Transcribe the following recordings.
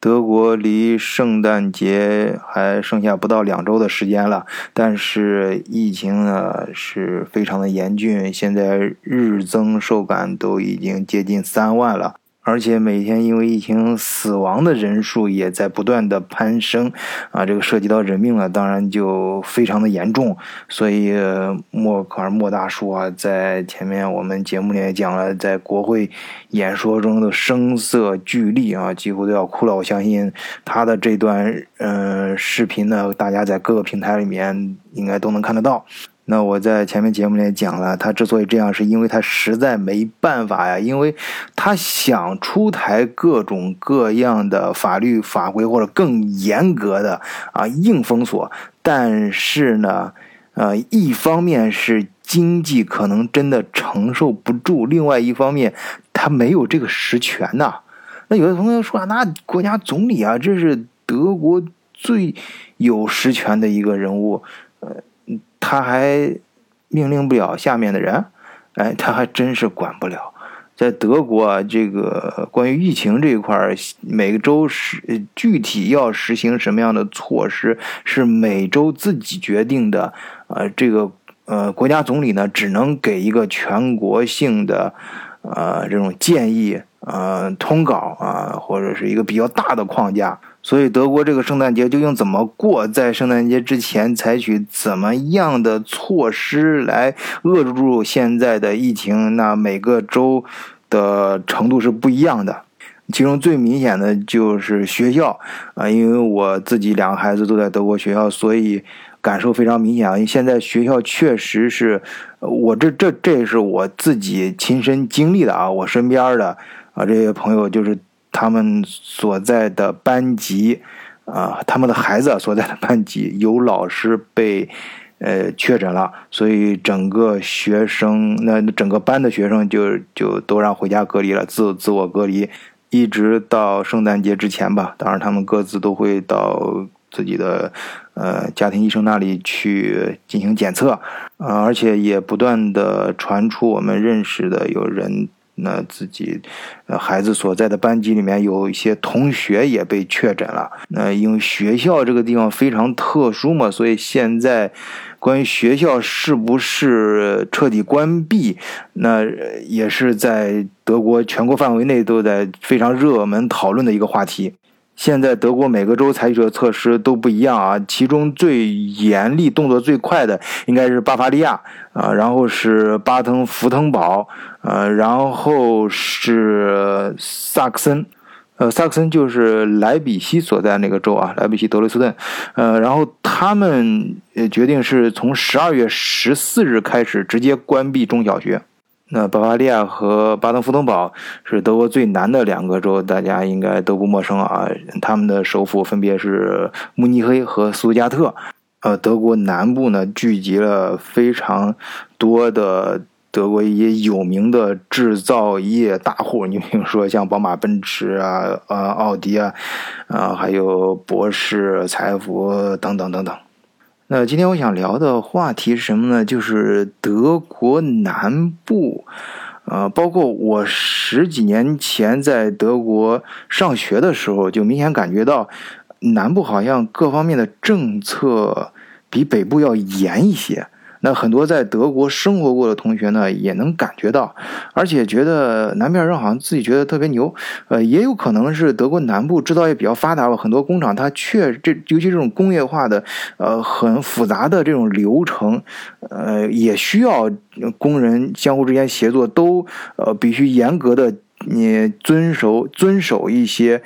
德国离圣诞节还剩下不到两周的时间了，但是疫情呢是非常的严峻，现在日增受感都已经接近三万了。而且每天因为疫情死亡的人数也在不断的攀升，啊，这个涉及到人命了，当然就非常的严重。所以默克尔莫大叔啊，在前面我们节目里也讲了，在国会演说中的声色俱厉啊，几乎都要哭了。我相信他的这段嗯视频呢，大家在各个平台里面应该都能看得到。那我在前面节目里讲了，他之所以这样，是因为他实在没办法呀，因为他想出台各种各样的法律法规或者更严格的啊硬封锁，但是呢，呃，一方面是经济可能真的承受不住，另外一方面他没有这个实权呐。那有的朋友说啊，那国家总理啊，这是德国最有实权的一个人物，他还命令不了下面的人，哎，他还真是管不了。在德国，这个关于疫情这一块，每个州实具体要实行什么样的措施，是每周自己决定的。呃，这个呃，国家总理呢，只能给一个全国性的呃这种建议，呃，通稿啊，或者是一个比较大的框架。所以德国这个圣诞节究竟怎么过？在圣诞节之前采取怎么样的措施来遏制住现在的疫情？那每个州的程度是不一样的。其中最明显的就是学校啊，因为我自己两个孩子都在德国学校，所以感受非常明显啊。因为现在学校确实是我这这这是我自己亲身经历的啊，我身边的啊这些朋友就是。他们所在的班级，啊，他们的孩子所在的班级 有老师被，呃，确诊了，所以整个学生，那整个班的学生就就都让回家隔离了，自自我隔离，一直到圣诞节之前吧。当然，他们各自都会到自己的，呃，家庭医生那里去进行检测，啊，而且也不断的传出我们认识的有人。那自己，呃，孩子所在的班级里面有一些同学也被确诊了。那因为学校这个地方非常特殊嘛，所以现在关于学校是不是彻底关闭，那也是在德国全国范围内都在非常热门讨论的一个话题。现在德国每个州采取的措施都不一样啊，其中最严厉、动作最快的应该是巴伐利亚啊，然后是巴登符腾堡，呃，然后是萨克森，呃，萨克森就是莱比锡所在那个州啊，莱比锡德累斯顿，呃，然后他们决定是从十二月十四日开始直接关闭中小学。那巴伐利亚和巴登符腾堡是德国最南的两个州，大家应该都不陌生啊。他们的首府分别是慕尼黑和苏加特。呃，德国南部呢聚集了非常多的德国一些有名的制造业大户，你比如说像宝马、奔驰啊、呃、奥迪啊，啊，还有博士、财富等等等等。那今天我想聊的话题是什么呢？就是德国南部，呃，包括我十几年前在德国上学的时候，就明显感觉到南部好像各方面的政策比北部要严一些。那很多在德国生活过的同学呢，也能感觉到，而且觉得南边人好像自己觉得特别牛，呃，也有可能是德国南部制造业比较发达吧，很多工厂它确这，尤其这种工业化的，呃，很复杂的这种流程，呃，也需要工人相互之间协作，都呃必须严格的你遵守遵守一些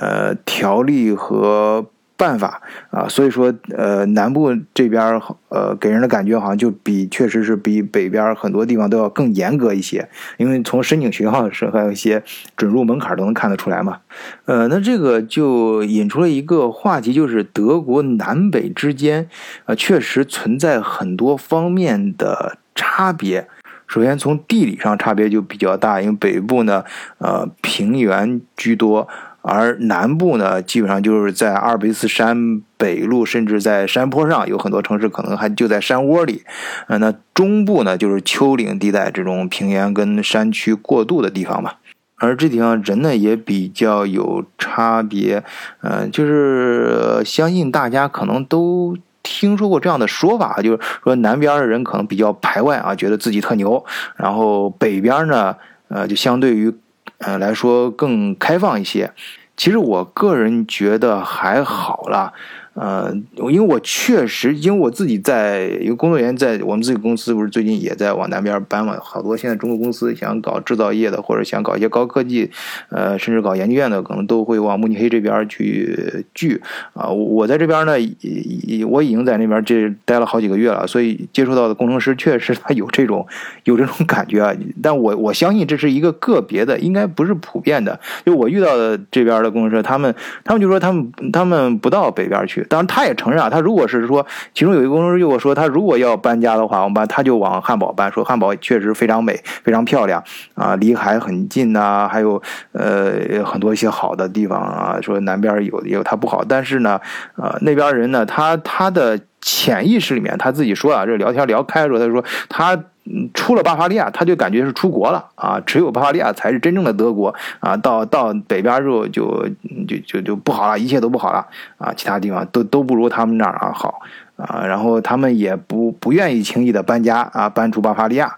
呃条例和。办法啊，所以说，呃，南部这边呃，给人的感觉好像就比确实是比北边很多地方都要更严格一些，因为从申请学校的时候，还有一些准入门槛都能看得出来嘛。呃，那这个就引出了一个话题，就是德国南北之间，呃，确实存在很多方面的差别。首先从地理上差别就比较大，因为北部呢，呃，平原居多。而南部呢，基本上就是在阿尔卑斯山北路，甚至在山坡上，有很多城市可能还就在山窝里。呃，那中部呢，就是丘陵地带这种平原跟山区过渡的地方嘛。而这地方人呢也比较有差别，嗯，就是相信大家可能都听说过这样的说法，就是说南边的人可能比较排外啊，觉得自己特牛，然后北边呢，呃，就相对于呃来说更开放一些。其实我个人觉得还好啦。呃，因为我确实，因为我自己在一个工作人员，在我们自己公司，不是最近也在往南边搬嘛？好多现在中国公司想搞制造业的，或者想搞一些高科技，呃，甚至搞研究院的，可能都会往慕尼黑这边去聚啊。我在这边呢，我已经在那边这待了好几个月了，所以接触到的工程师确实他有这种有这种感觉啊。但我我相信这是一个个别的，应该不是普遍的。就我遇到的这边的工程师，他们他们就说他们他们不到北边去。当然，他也承认啊，他如果是说，其中有一个工程师跟我说，他如果要搬家的话，我们把他就往汉堡搬，说汉堡确实非常美，非常漂亮啊，离海很近呐，还有呃很多一些好的地方啊。说南边有也有它不好，但是呢，呃那边人呢，他他的潜意识里面他自己说啊，这聊天聊开的时候，他说他。出了巴伐利亚，他就感觉是出国了啊！只有巴伐利亚才是真正的德国啊！到到北边之后就就就就不好了，一切都不好了啊！其他地方都都不如他们那儿啊好啊！然后他们也不不愿意轻易的搬家啊，搬出巴伐利亚。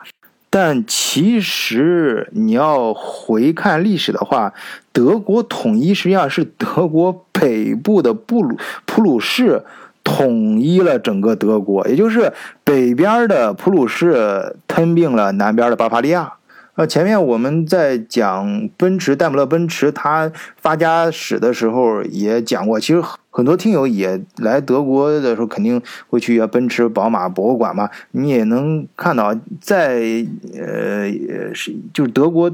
但其实你要回看历史的话，德国统一实际上是德国北部的布鲁普鲁士。统一了整个德国，也就是北边的普鲁士吞并了南边的巴伐利亚。呃，前面我们在讲奔驰、戴姆勒奔驰它发家史的时候也讲过，其实很多听友也来德国的时候肯定会去奔驰、宝马博物馆嘛。你也能看到，在呃是就是德国。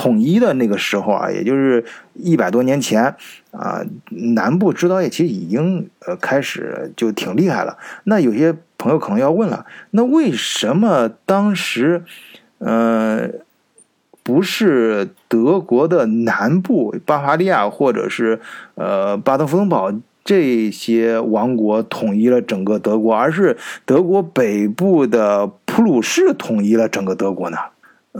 统一的那个时候啊，也就是一百多年前啊，南部制造业其实已经呃开始就挺厉害了。那有些朋友可能要问了，那为什么当时呃不是德国的南部巴伐利亚或者是呃巴登符腾堡这些王国统一了整个德国，而是德国北部的普鲁士统一了整个德国呢？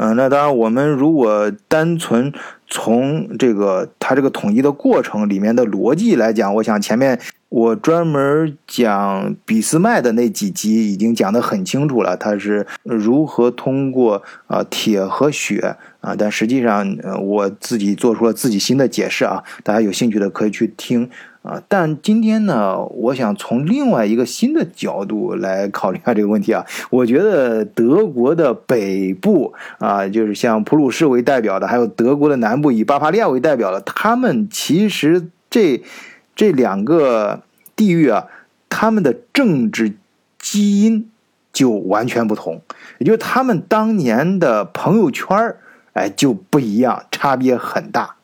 嗯，那当然，我们如果单纯从这个它这个统一的过程里面的逻辑来讲，我想前面我专门讲俾斯麦的那几集已经讲得很清楚了，它是如何通过啊铁和血啊，但实际上呃我自己做出了自己新的解释啊，大家有兴趣的可以去听。啊，但今天呢，我想从另外一个新的角度来考虑一下这个问题啊。我觉得德国的北部啊，就是像普鲁士为代表的，还有德国的南部以巴伐利亚为代表的，他们其实这这两个地域啊，他们的政治基因就完全不同，也就是他们当年的朋友圈儿，哎就不一样，差别很大。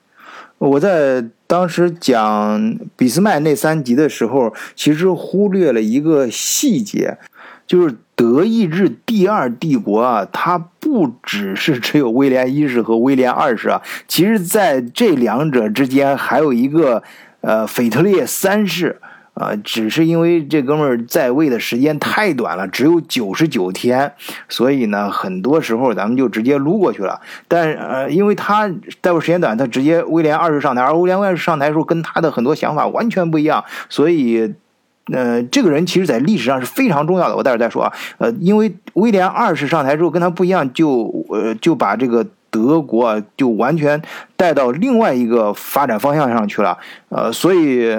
我在。当时讲俾斯麦那三集的时候，其实忽略了一个细节，就是德意志第二帝国啊，它不只是只有威廉一世和威廉二世啊，其实在这两者之间还有一个呃腓特烈三世。啊，只是因为这哥们儿在位的时间太短了，只有九十九天，所以呢，很多时候咱们就直接撸过去了。但呃，因为他在位时间短，他直接威廉二世上台，而威廉二世上台的时候跟他的很多想法完全不一样，所以，呃，这个人其实在历史上是非常重要的。我待会儿再说啊。呃，因为威廉二世上台之后跟他不一样，就呃就把这个。德国啊，就完全带到另外一个发展方向上去了，呃，所以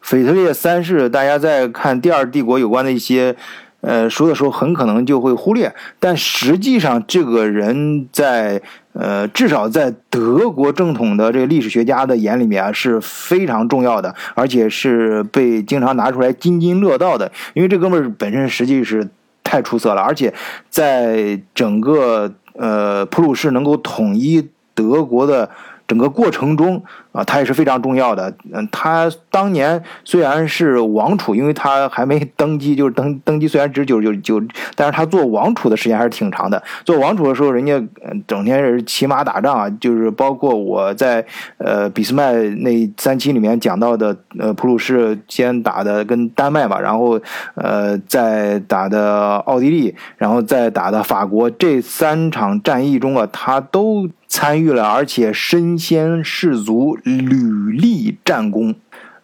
腓特烈三世，大家在看第二帝国有关的一些呃书的时候，很可能就会忽略，但实际上这个人在呃至少在德国正统的这个历史学家的眼里面啊是非常重要的，而且是被经常拿出来津津乐道的，因为这哥们儿本身实际是太出色了，而且在整个。呃，普鲁士能够统一德国的整个过程中，啊，他也是非常重要的。嗯，他当年虽然是王储，因为他还没登基，就是登登基虽然只九九九，但是他做王储的时间还是挺长的。做王储的时候，人家整天是骑马打仗啊，就是包括我在呃俾斯麦那三期里面讲到的，呃普鲁士先打的跟丹麦嘛，然后呃再打的奥地利，然后再打的法国，这三场战役中啊，他都。参与了，而且身先士卒，屡立战功。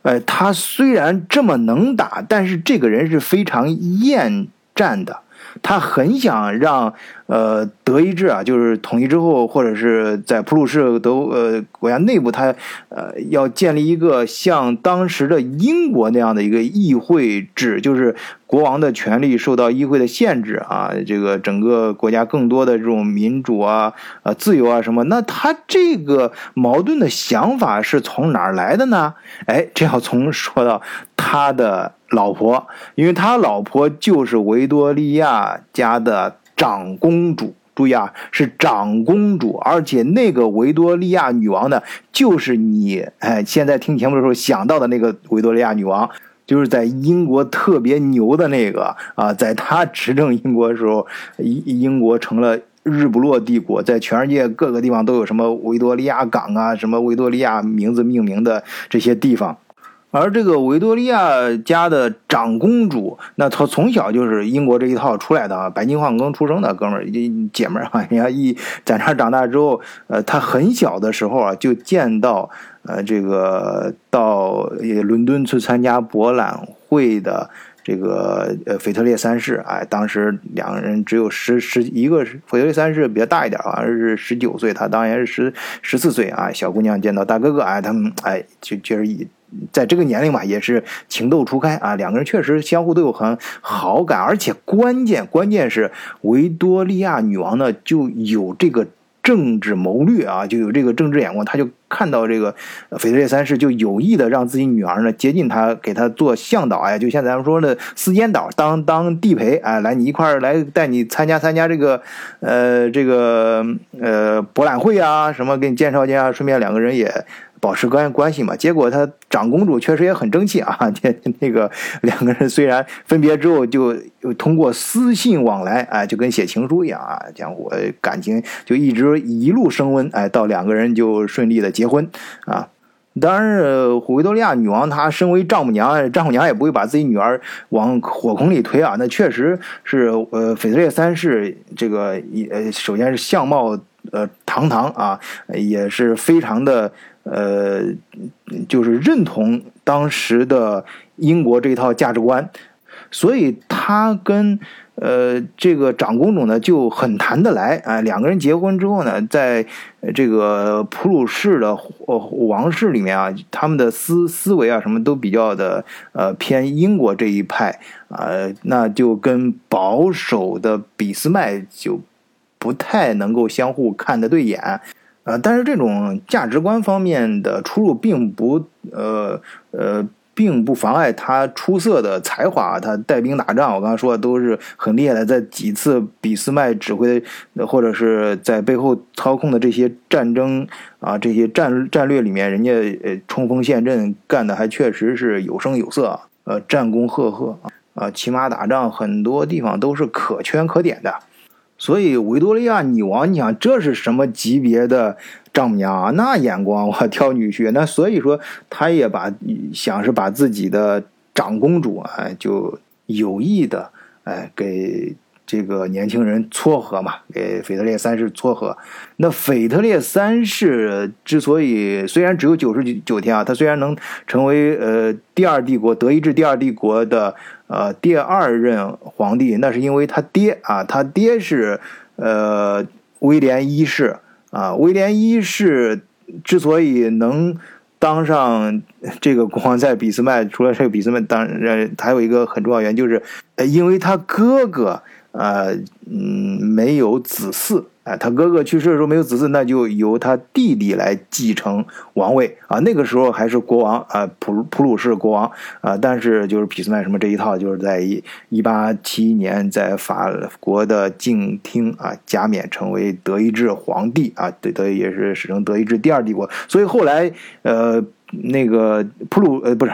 呃，他虽然这么能打，但是这个人是非常厌战的。他很想让呃德意志啊，就是统一之后，或者是在普鲁士德呃国家内部，他呃要建立一个像当时的英国那样的一个议会制，就是国王的权力受到议会的限制啊，这个整个国家更多的这种民主啊、呃自由啊什么。那他这个矛盾的想法是从哪儿来的呢？哎，这要从说到他的。老婆，因为他老婆就是维多利亚家的长公主。注意啊，是长公主，而且那个维多利亚女王呢，就是你哎现在听节目的时候想到的那个维多利亚女王，就是在英国特别牛的那个啊，在她执政英国的时候，英英国成了日不落帝国，在全世界各个地方都有什么维多利亚港啊，什么维多利亚名字命名的这些地方。而这个维多利亚家的长公主，那她从小就是英国这一套出来的啊，白金汉宫出生的哥们儿、姐们儿啊，人家一在那儿长大之后，呃，她很小的时候啊，就见到呃这个到伦敦去参加博览会的这个呃腓特烈三世，哎，当时两个人只有十十一个是，腓特烈三世比较大一点，好像是十九岁，他当年是十十四岁啊，小姑娘见到大哥哥，哎，他们哎就就是以。在这个年龄嘛，也是情窦初开啊，两个人确实相互都有很好感，而且关键关键是维多利亚女王呢就有这个政治谋略啊，就有这个政治眼光，他就看到这个腓特烈三世就有意的让自己女儿呢接近他，给他做向导，哎，就像咱们说的私间导，当当地陪，哎，来你一块儿来带你参加参加这个呃这个呃博览会啊，什么给你介绍介绍，顺便两个人也。保持关关系嘛，结果她长公主确实也很争气啊。这那个两个人虽然分别之后，就通过私信往来，哎，就跟写情书一样啊，讲我感情就一直一路升温，哎，到两个人就顺利的结婚啊。当然，维多利亚女王她身为丈母娘，丈母娘也不会把自己女儿往火坑里推啊。那确实是，呃，腓特烈三世这个呃，首先是相貌呃堂堂啊，也是非常的。呃，就是认同当时的英国这一套价值观，所以他跟呃这个长公主呢就很谈得来啊。两个人结婚之后呢，在这个普鲁士的王室里面啊，他们的思思维啊什么都比较的呃偏英国这一派啊，那就跟保守的俾斯麦就不太能够相互看得对眼。啊，但是这种价值观方面的出入，并不呃呃，并不妨碍他出色的才华。他带兵打仗，我刚才说的都是很厉害的，在几次俾斯麦指挥或者是在背后操控的这些战争啊，这些战战略里面，人家呃冲锋陷阵干的还确实是有声有色，呃，战功赫赫啊，骑马打仗很多地方都是可圈可点的。所以维多利亚女王，你想这是什么级别的丈母娘啊？那眼光，我挑女婿。那所以说，她也把想是把自己的长公主啊，就有意的哎给这个年轻人撮合嘛，给腓特烈三世撮合。那腓特烈三世之所以虽然只有九十九天啊，他虽然能成为呃第二帝国德意志第二帝国的。呃，第二任皇帝那是因为他爹啊，他爹是呃威廉一世啊。威廉一世之所以能当上这个国王，在俾斯麦，除了这个俾斯麦，当然还有一个很重要原因，就是因为他哥哥呃嗯没有子嗣啊，他哥哥去世的时候没有子嗣，那就由他弟弟来继承王位啊。那个时候还是国王啊，普普鲁士国王啊。但是就是俾斯麦什么这一套，就是在一一八七一年在法国的静听啊加冕成为德意志皇帝啊，对，德也是史称德意志第二帝国。所以后来呃那个普鲁呃不是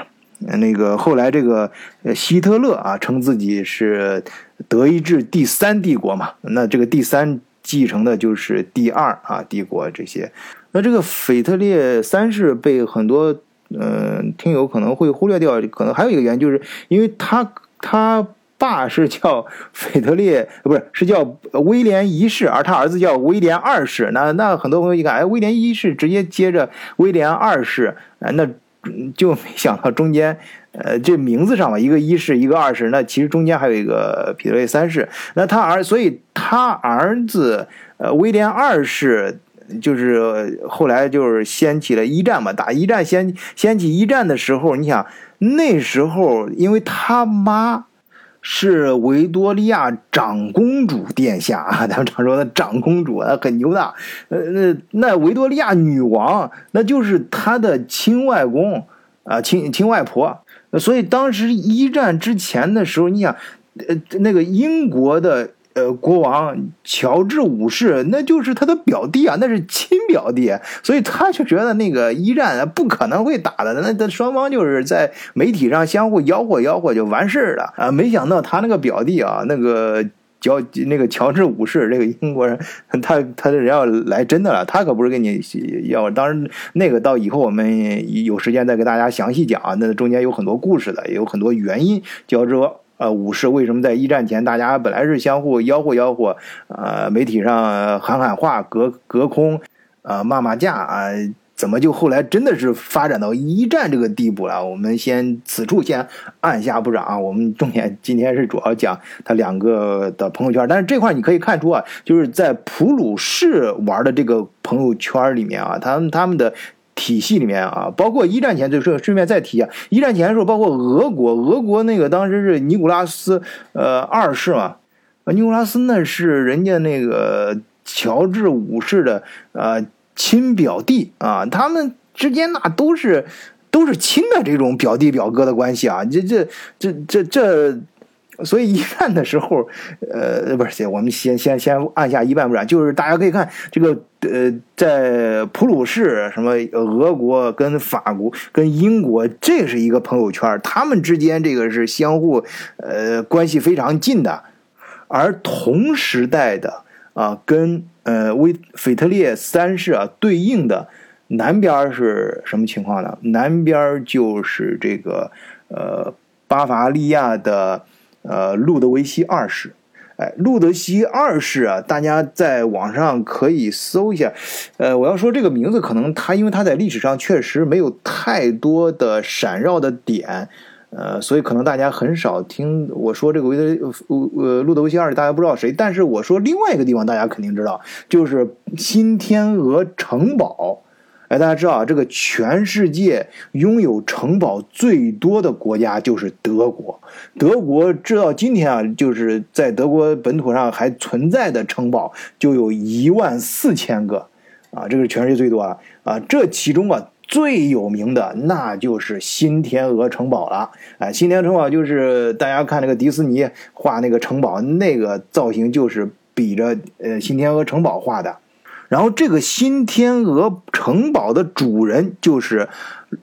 那个后来这个希特勒啊称自己是德意志第三帝国嘛，那这个第三。继承的就是第二啊帝国这些，那这个腓特烈三世被很多嗯听友可能会忽略掉，可能还有一个原因就是因为他他爸是叫腓特烈，不是是叫威廉一世，而他儿子叫威廉二世。那那很多朋友一看，哎，威廉一世直接接着威廉二世，哎，那就没想到中间。呃，这名字上嘛，一个一世，一个二世，那其实中间还有一个彼得雷三世。那他儿，所以他儿子呃威廉二世，就是后来就是掀起了一战嘛，打一战掀掀起一战的时候，你想那时候，因为他妈是维多利亚长公主殿下啊，咱们常说的长公主啊，很牛的。呃，那那维多利亚女王，那就是他的亲外公啊，亲亲外婆。所以当时一战之前的时候，你想，呃，那个英国的呃国王乔治五世，那就是他的表弟啊，那是亲表弟，所以他就觉得那个一战不可能会打的，那那双方就是在媒体上相互吆喝吆喝就完事儿了啊！没想到他那个表弟啊，那个。乔那个乔治五世这个英国人，他他人要来真的了，他可不是跟你要。当然，那个到以后我们有时间再给大家详细讲啊。那中间有很多故事的，也有很多原因。乔治呃五世为什么在一战前大家本来是相互吆喝吆喝，呃，媒体上喊喊话，隔隔空啊骂骂架啊。怎么就后来真的是发展到一战这个地步了？我们先此处先按下不表。我们重点今天是主要讲他两个的朋友圈，但是这块你可以看出啊，就是在普鲁士玩的这个朋友圈里面啊，他们他们的体系里面啊，包括一战前就顺顺便再提一下，一战前的时候，包括俄国，俄国那个当时是尼古拉斯呃二世嘛，尼古拉斯那是人家那个乔治五世的呃。亲表弟啊，他们之间那都是都是亲的这种表弟表哥的关系啊，这这这这这，所以一战的时候，呃，不是，我们先先先按下一半不然，就是大家可以看这个呃，在普鲁士什么俄国跟法国跟英国，这是一个朋友圈，他们之间这个是相互呃关系非常近的，而同时代的啊跟。呃，威腓特烈三世啊，对应的南边是什么情况呢？南边就是这个呃巴伐利亚的呃路德维希二世。哎，路德西二世啊，大家在网上可以搜一下。呃，我要说这个名字，可能他因为他在历史上确实没有太多的闪耀的点。呃，所以可能大家很少听我说这个维德呃路德维希二世，大家不知道谁。但是我说另外一个地方，大家肯定知道，就是新天鹅城堡。哎，大家知道啊这个全世界拥有城堡最多的国家就是德国。德国直到今天啊，就是在德国本土上还存在的城堡就有一万四千个啊，这个是全世界最多啊啊，这其中啊。最有名的那就是新天鹅城堡了，哎，新天鹅城堡就是大家看那个迪士尼画那个城堡，那个造型就是比着呃新天鹅城堡画的。然后这个新天鹅城堡的主人就是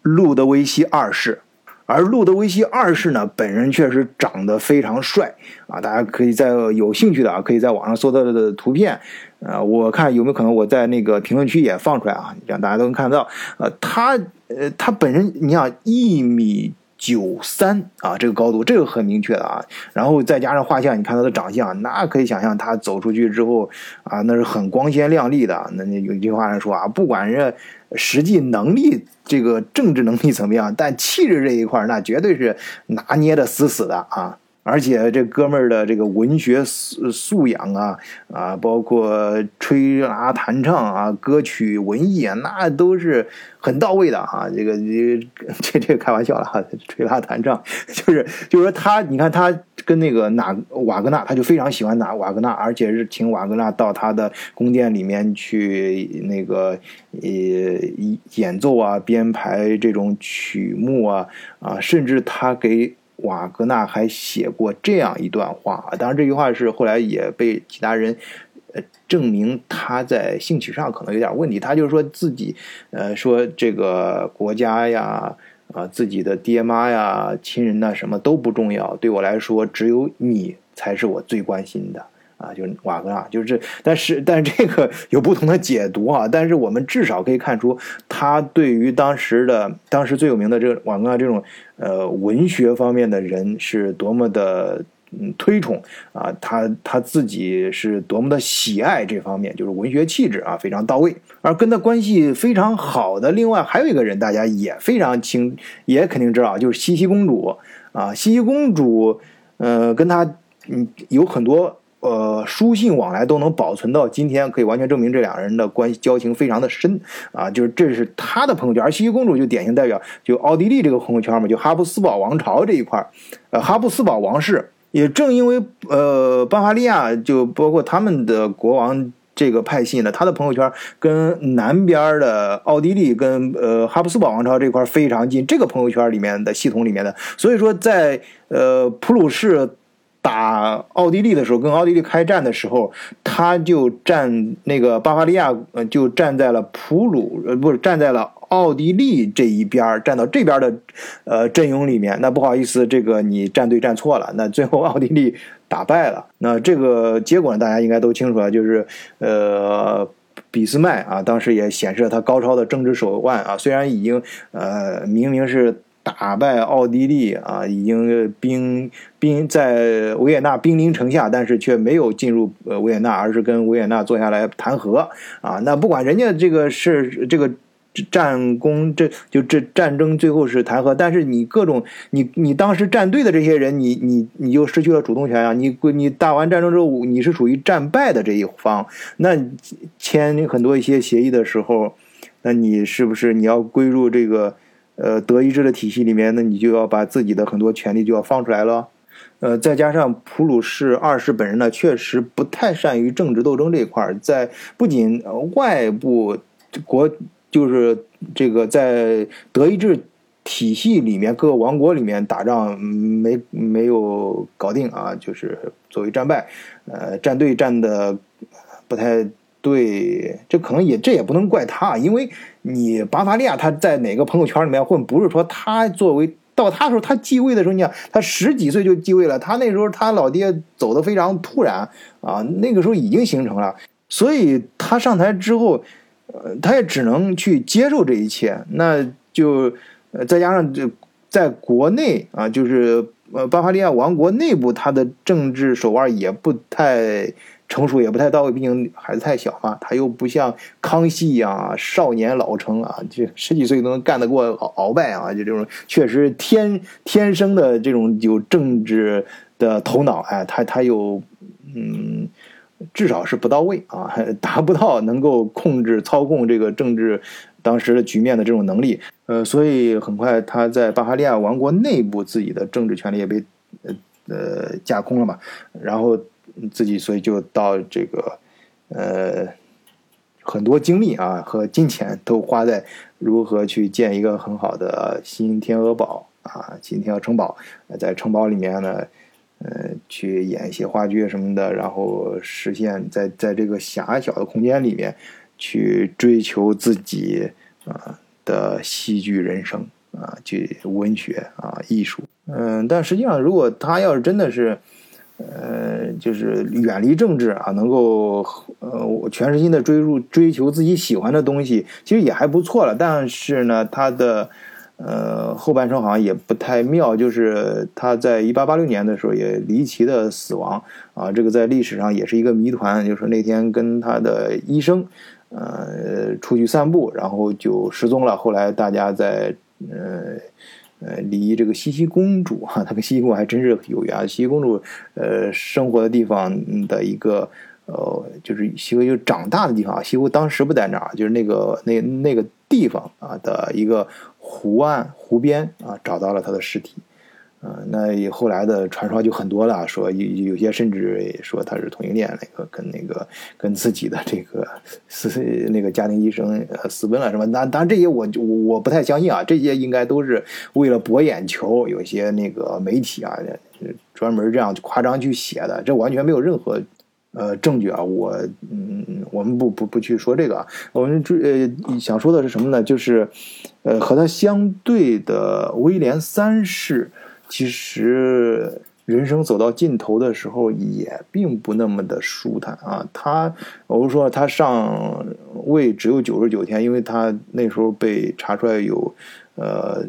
路德维希二世。而路德维希二世呢，本人确实长得非常帅啊！大家可以在有兴趣的啊，可以在网上搜到的图片，呃，我看有没有可能我在那个评论区也放出来啊，让大家都能看得到。呃，他呃，他本人你想一米九三啊，这个高度，这个很明确的啊。然后再加上画像，你看他的长相，那可以想象他走出去之后啊，那是很光鲜亮丽的。那有一句话来说啊，不管是实际能力。这个政治能力怎么样？但气质这一块那绝对是拿捏的死死的啊！而且这哥们儿的这个文学素素养啊啊，包括吹拉弹唱啊，歌曲文艺啊，那都是很到位的啊！这个这这 这开玩笑了哈，吹拉弹唱 就是就是说他，你看他跟那个哪瓦格纳，他就非常喜欢哪瓦格纳，而且是请瓦格纳到他的宫殿里面去那个呃演奏啊、编排这种曲目啊啊，甚至他给瓦格纳还写过这样一段话，当然这句话是后来也被其他人。呃证明他在兴趣上可能有点问题，他就是说自己，呃，说这个国家呀，啊，自己的爹妈呀、亲人呐，什么都不重要，对我来说，只有你才是我最关心的。啊！就是瓦格纳，就是，但是，但是这个有不同的解读啊。但是我们至少可以看出，他对于当时的当时最有名的这个瓦格纳这种呃文学方面的人是多么的。嗯，推崇啊，他他自己是多么的喜爱这方面，就是文学气质啊，非常到位。而跟他关系非常好的，另外还有一个人，大家也非常清，也肯定知道，就是茜茜公主啊。茜茜公主，呃，跟他嗯有很多呃书信往来，都能保存到今天，可以完全证明这两人的关系交情非常的深啊。就是这是他的朋友圈，而茜茜公主就典型代表就奥地利这个朋友圈嘛，就哈布斯堡王朝这一块呃，哈布斯堡王室。也正因为呃，巴伐利亚就包括他们的国王这个派系呢，他的朋友圈跟南边的奥地利跟呃哈布斯堡王朝这块非常近，这个朋友圈里面的系统里面的，所以说在呃普鲁士打奥地利的时候，跟奥地利开战的时候，他就站那个巴伐利亚呃就站在了普鲁呃不是站在了。奥地利这一边站到这边的，呃阵营里面，那不好意思，这个你站队站错了，那最后奥地利打败了。那这个结果呢，大家应该都清楚啊，就是呃，俾斯麦啊，当时也显示了他高超的政治手腕啊，虽然已经呃明明是打败奥地利啊，已经兵兵在维也纳兵临城下，但是却没有进入呃维也纳，而是跟维也纳坐下来谈和啊。那不管人家这个是这个。战功，这就这战争最后是谈和，但是你各种你你当时站队的这些人，你你你就失去了主动权啊！你你打完战争之后，你是属于战败的这一方，那签很多一些协议的时候，那你是不是你要归入这个呃德意志的体系里面？那你就要把自己的很多权利就要放出来了。呃，再加上普鲁士二世本人呢，确实不太善于政治斗争这一块儿，在不仅外部国。就是这个在德意志体系里面，各个王国里面打仗没没有搞定啊，就是作为战败，呃，战队战的不太对，这可能也这也不能怪他，因为你巴伐利亚他在哪个朋友圈里面混，不是说他作为到他时候他继位的时候，你想他十几岁就继位了，他那时候他老爹走的非常突然啊，那个时候已经形成了，所以他上台之后。呃，他也只能去接受这一切，那就呃再加上这在国内啊，就是呃巴伐利亚王国内部，他的政治手腕也不太成熟，也不太到位，毕竟孩子太小嘛。他又不像康熙一样少年老成啊，就十几岁都能干得过鳌拜啊，就这种确实天天生的这种有政治的头脑，哎，他他有嗯。至少是不到位啊，达不到能够控制、操控这个政治当时的局面的这种能力。呃，所以很快他在巴伐利亚王国内部自己的政治权力也被呃呃架空了嘛。然后自己所以就到这个呃很多精力啊和金钱都花在如何去建一个很好的新天鹅堡啊，新天鹅城堡，在城堡里面呢。呃，去演一些话剧什么的，然后实现，在在这个狭小的空间里面，去追求自己啊的戏剧人生啊，去文学啊艺术。嗯，但实际上，如果他要是真的是，呃，就是远离政治啊，能够呃全身心的追入追求自己喜欢的东西，其实也还不错了。但是呢，他的。呃，后半生好像也不太妙，就是他在一八八六年的时候也离奇的死亡啊，这个在历史上也是一个谜团。就是那天跟他的医生，呃，出去散步，然后就失踪了。后来大家在呃呃离这个西西公主哈，她跟西西公主还真是有缘。西西公主呃生活的地方的一个呃，就是西湖就长大的地方。西湖当时不在那儿，就是那个那那个地方啊的一个。湖岸湖边啊，找到了她的尸体，嗯，那后来的传说就很多了，说有有些甚至说他是同性恋，那个跟那个跟自己的这个私那个家庭医生私奔了什么？那当然这些我就我不太相信啊，这些应该都是为了博眼球，有些那个媒体啊专门这样夸张去写的，这完全没有任何呃证据啊。我嗯，我们不不不去说这个，我们呃想说的是什么呢？就是呃和他相对的威廉三世。其实人生走到尽头的时候，也并不那么的舒坦啊。他，我是说他上位只有九十九天，因为他那时候被查出来有，呃，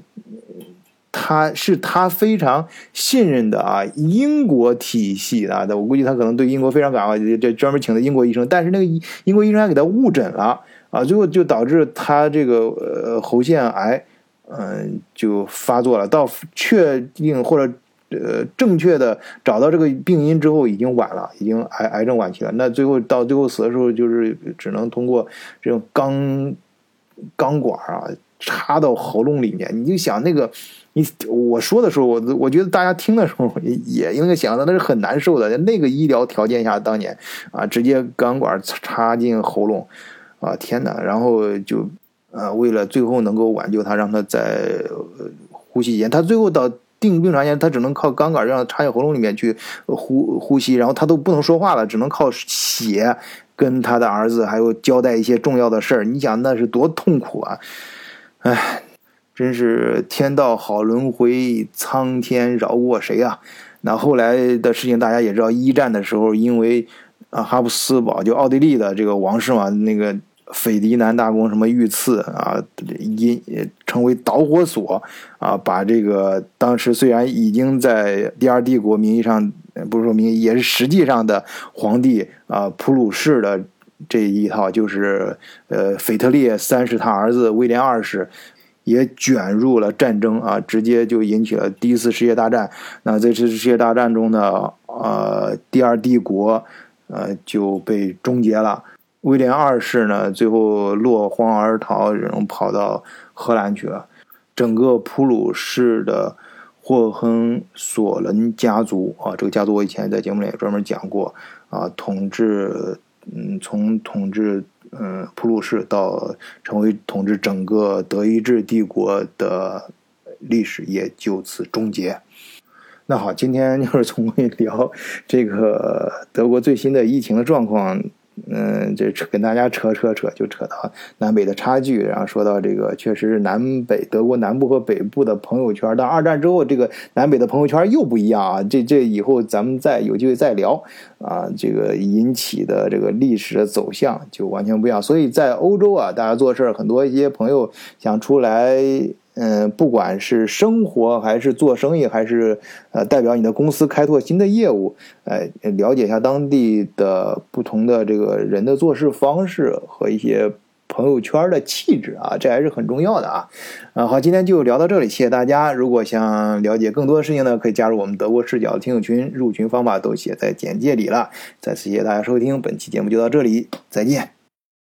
他是他非常信任的啊，英国体系的。我估计他可能对英国非常感冒，这专门请的英国医生，但是那个英国医生还给他误诊了啊，最后就导致他这个呃喉腺癌。嗯，就发作了。到确定或者呃正确的找到这个病因之后，已经晚了，已经癌癌症晚期了。那最后到最后死的时候，就是只能通过这种钢钢管啊插到喉咙里面。你就想那个，你我说的时候，我我觉得大家听的时候也应该想到那是很难受的。那个医疗条件下，当年啊，直接钢管插进喉咙啊，天哪！然后就。呃，为了最后能够挽救他，让他在呼吸间，他最后到定病床前，他只能靠钢管让插进喉咙里面去呼呼吸，然后他都不能说话了，只能靠血跟他的儿子还有交代一些重要的事儿。你想那是多痛苦啊！哎，真是天道好轮回，苍天饶过谁啊？那后来的事情大家也知道，一战的时候，因为啊哈布斯堡就奥地利的这个王室嘛，那个。斐迪南大公什么遇刺啊，因成为导火索啊，把这个当时虽然已经在第二帝国名义上不是说名义，也是实际上的皇帝啊普鲁士的这一套，就是呃腓特烈三世他儿子威廉二世也卷入了战争啊，直接就引起了第一次世界大战。那在这次世界大战中呢，呃第二帝国呃就被终结了。威廉二世呢，最后落荒而逃，然后跑到荷兰去了。整个普鲁士的霍亨索伦家族啊，这个家族我以前在节目里也专门讲过啊，统治，嗯，从统治嗯普鲁士到成为统治整个德意志帝国的历史也就此终结。那好，今天就是从聊这个德国最新的疫情的状况。嗯，这扯跟大家扯扯扯，就扯到南北的差距，然后说到这个，确实是南北德国南部和北部的朋友圈，到二战之后，这个南北的朋友圈又不一样啊。这这以后咱们再有机会再聊啊，这个引起的这个历史的走向就完全不一样。所以在欧洲啊，大家做事很多一些朋友想出来。嗯，不管是生活还是做生意，还是呃代表你的公司开拓新的业务，哎，了解一下当地的不同的这个人的做事方式和一些朋友圈的气质啊，这还是很重要的啊。啊，好，今天就聊到这里，谢谢大家。如果想了解更多的事情呢，可以加入我们德国视角的听友群，入群方法都写在简介里了。再次谢谢大家收听，本期节目就到这里，再见。